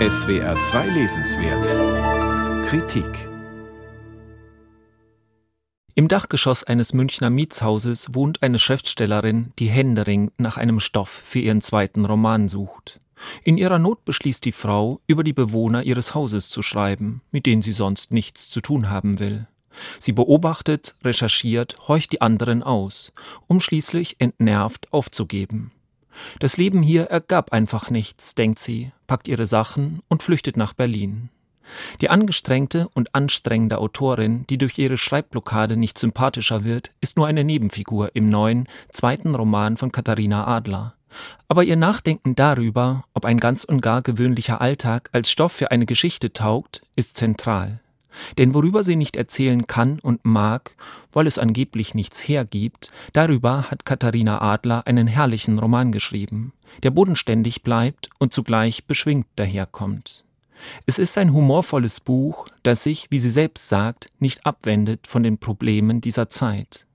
SWR 2 Lesenswert Kritik Im Dachgeschoss eines Münchner Mietshauses wohnt eine Schriftstellerin, die händeringend nach einem Stoff für ihren zweiten Roman sucht. In ihrer Not beschließt die Frau, über die Bewohner ihres Hauses zu schreiben, mit denen sie sonst nichts zu tun haben will. Sie beobachtet, recherchiert, horcht die anderen aus, um schließlich entnervt aufzugeben. Das Leben hier ergab einfach nichts, denkt sie, packt ihre Sachen und flüchtet nach Berlin. Die angestrengte und anstrengende Autorin, die durch ihre Schreibblockade nicht sympathischer wird, ist nur eine Nebenfigur im neuen, zweiten Roman von Katharina Adler. Aber ihr Nachdenken darüber, ob ein ganz und gar gewöhnlicher Alltag als Stoff für eine Geschichte taugt, ist zentral. Denn worüber sie nicht erzählen kann und mag, weil es angeblich nichts hergibt, darüber hat Katharina Adler einen herrlichen Roman geschrieben, der bodenständig bleibt und zugleich beschwingt daherkommt. Es ist ein humorvolles Buch, das sich, wie sie selbst sagt, nicht abwendet von den Problemen dieser Zeit.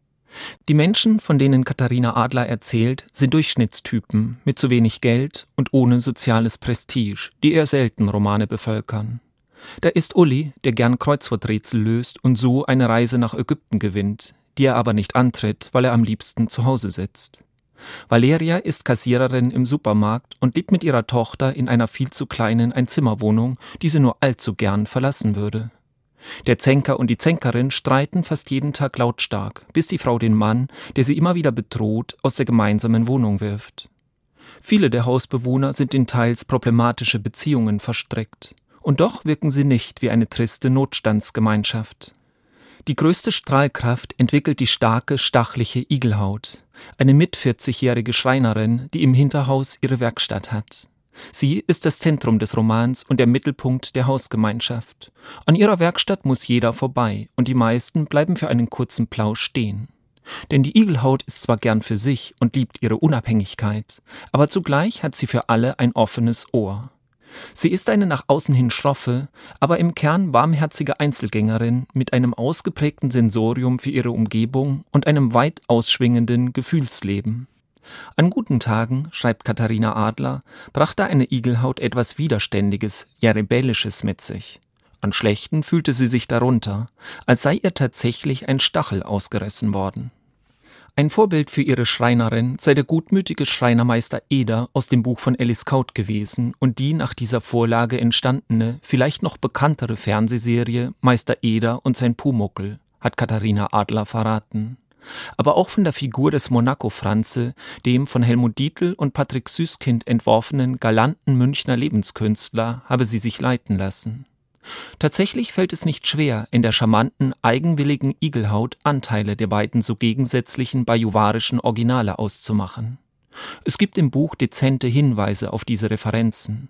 Die Menschen, von denen Katharina Adler erzählt, sind Durchschnittstypen mit zu wenig Geld und ohne soziales Prestige, die eher selten Romane bevölkern. Da ist Uli, der gern Kreuzworträtsel löst und so eine Reise nach Ägypten gewinnt, die er aber nicht antritt, weil er am liebsten zu Hause sitzt. Valeria ist Kassiererin im Supermarkt und lebt mit ihrer Tochter in einer viel zu kleinen Einzimmerwohnung, die sie nur allzu gern verlassen würde. Der Zänker und die Zänkerin streiten fast jeden Tag lautstark, bis die Frau den Mann, der sie immer wieder bedroht, aus der gemeinsamen Wohnung wirft. Viele der Hausbewohner sind in teils problematische Beziehungen verstrickt und doch wirken sie nicht wie eine triste Notstandsgemeinschaft. Die größte Strahlkraft entwickelt die starke, stachliche Igelhaut, eine mit 40-jährige Schreinerin, die im Hinterhaus ihre Werkstatt hat. Sie ist das Zentrum des Romans und der Mittelpunkt der Hausgemeinschaft. An ihrer Werkstatt muss jeder vorbei und die meisten bleiben für einen kurzen Plausch stehen. Denn die Igelhaut ist zwar gern für sich und liebt ihre Unabhängigkeit, aber zugleich hat sie für alle ein offenes Ohr. Sie ist eine nach außen hin schroffe, aber im Kern warmherzige Einzelgängerin mit einem ausgeprägten Sensorium für ihre Umgebung und einem weit ausschwingenden Gefühlsleben. An guten Tagen, schreibt Katharina Adler, brachte eine Igelhaut etwas Widerständiges, ja Rebellisches mit sich. An schlechten fühlte sie sich darunter, als sei ihr tatsächlich ein Stachel ausgerissen worden. Ein Vorbild für ihre Schreinerin sei der gutmütige Schreinermeister Eder aus dem Buch von Alice Kaut gewesen und die nach dieser Vorlage entstandene, vielleicht noch bekanntere Fernsehserie Meister Eder und sein Pumuckel, hat Katharina Adler verraten. Aber auch von der Figur des Monaco-Franze, dem von Helmut Dietl und Patrick Süßkind entworfenen galanten Münchner Lebenskünstler, habe sie sich leiten lassen. Tatsächlich fällt es nicht schwer, in der charmanten, eigenwilligen Igelhaut Anteile der beiden so gegensätzlichen bajuwarischen Originale auszumachen. Es gibt im Buch dezente Hinweise auf diese Referenzen.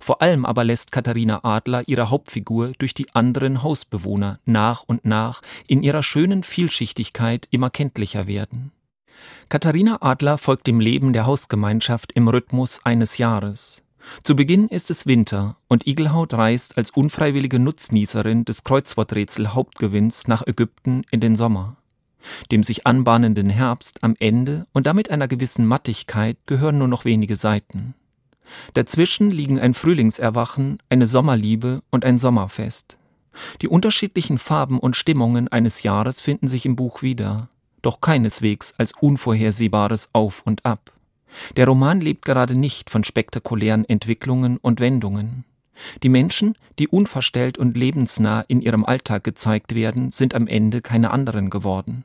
Vor allem aber lässt Katharina Adler ihre Hauptfigur durch die anderen Hausbewohner nach und nach in ihrer schönen Vielschichtigkeit immer kenntlicher werden. Katharina Adler folgt dem Leben der Hausgemeinschaft im Rhythmus eines Jahres. Zu Beginn ist es Winter und Igelhaut reist als unfreiwillige Nutznießerin des Kreuzworträtsel Hauptgewinns nach Ägypten in den Sommer. Dem sich anbahnenden Herbst am Ende und damit einer gewissen Mattigkeit gehören nur noch wenige Seiten. Dazwischen liegen ein Frühlingserwachen, eine Sommerliebe und ein Sommerfest. Die unterschiedlichen Farben und Stimmungen eines Jahres finden sich im Buch wieder, doch keineswegs als unvorhersehbares Auf und Ab. Der Roman lebt gerade nicht von spektakulären Entwicklungen und Wendungen. Die Menschen, die unverstellt und lebensnah in ihrem Alltag gezeigt werden, sind am Ende keine anderen geworden.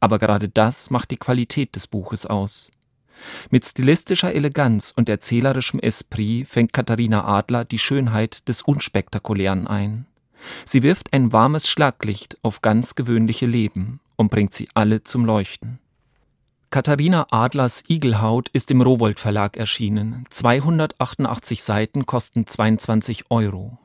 Aber gerade das macht die Qualität des Buches aus. Mit stilistischer Eleganz und erzählerischem Esprit fängt Katharina Adler die Schönheit des Unspektakulären ein. Sie wirft ein warmes Schlaglicht auf ganz gewöhnliche Leben und bringt sie alle zum Leuchten. Katharina Adlers Igelhaut ist im Rowold Verlag erschienen. 288 Seiten kosten 22 Euro.